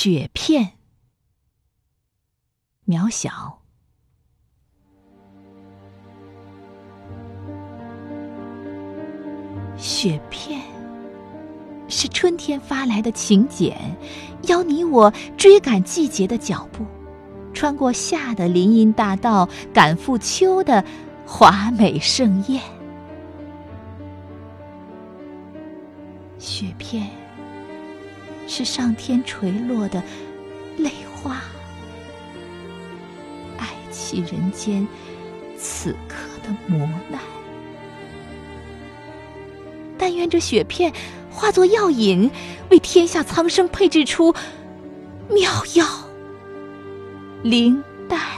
雪片，渺小。雪片是春天发来的请柬，邀你我追赶季节的脚步，穿过夏的林荫大道，赶赴秋的华美盛宴。雪片。是上天垂落的泪花，爱弃人间此刻的磨难。但愿这雪片化作药引，为天下苍生配制出妙药灵丹。